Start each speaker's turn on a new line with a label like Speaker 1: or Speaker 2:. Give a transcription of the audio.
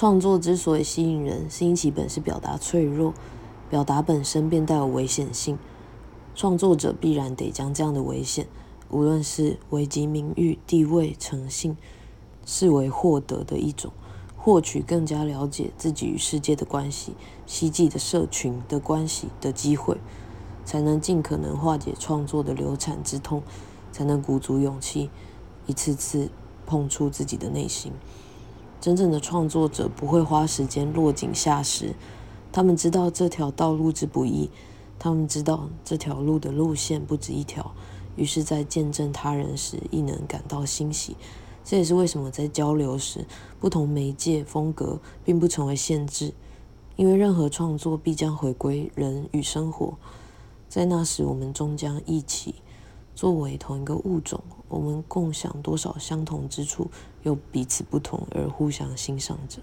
Speaker 1: 创作之所以吸引人，是因其本是表达脆弱，表达本身便带有危险性。创作者必然得将这样的危险，无论是危及名誉、地位、诚信，视为获得的一种，获取更加了解自己与世界的关系、希冀的社群的关系的机会，才能尽可能化解创作的流产之痛，才能鼓足勇气，一次次碰触自己的内心。真正的创作者不会花时间落井下石，他们知道这条道路之不易，他们知道这条路的路线不止一条，于是，在见证他人时亦能感到欣喜。这也是为什么在交流时，不同媒介风格并不成为限制，因为任何创作必将回归人与生活，在那时，我们终将一起。作为同一个物种，我们共享多少相同之处，又彼此不同而互相欣赏着。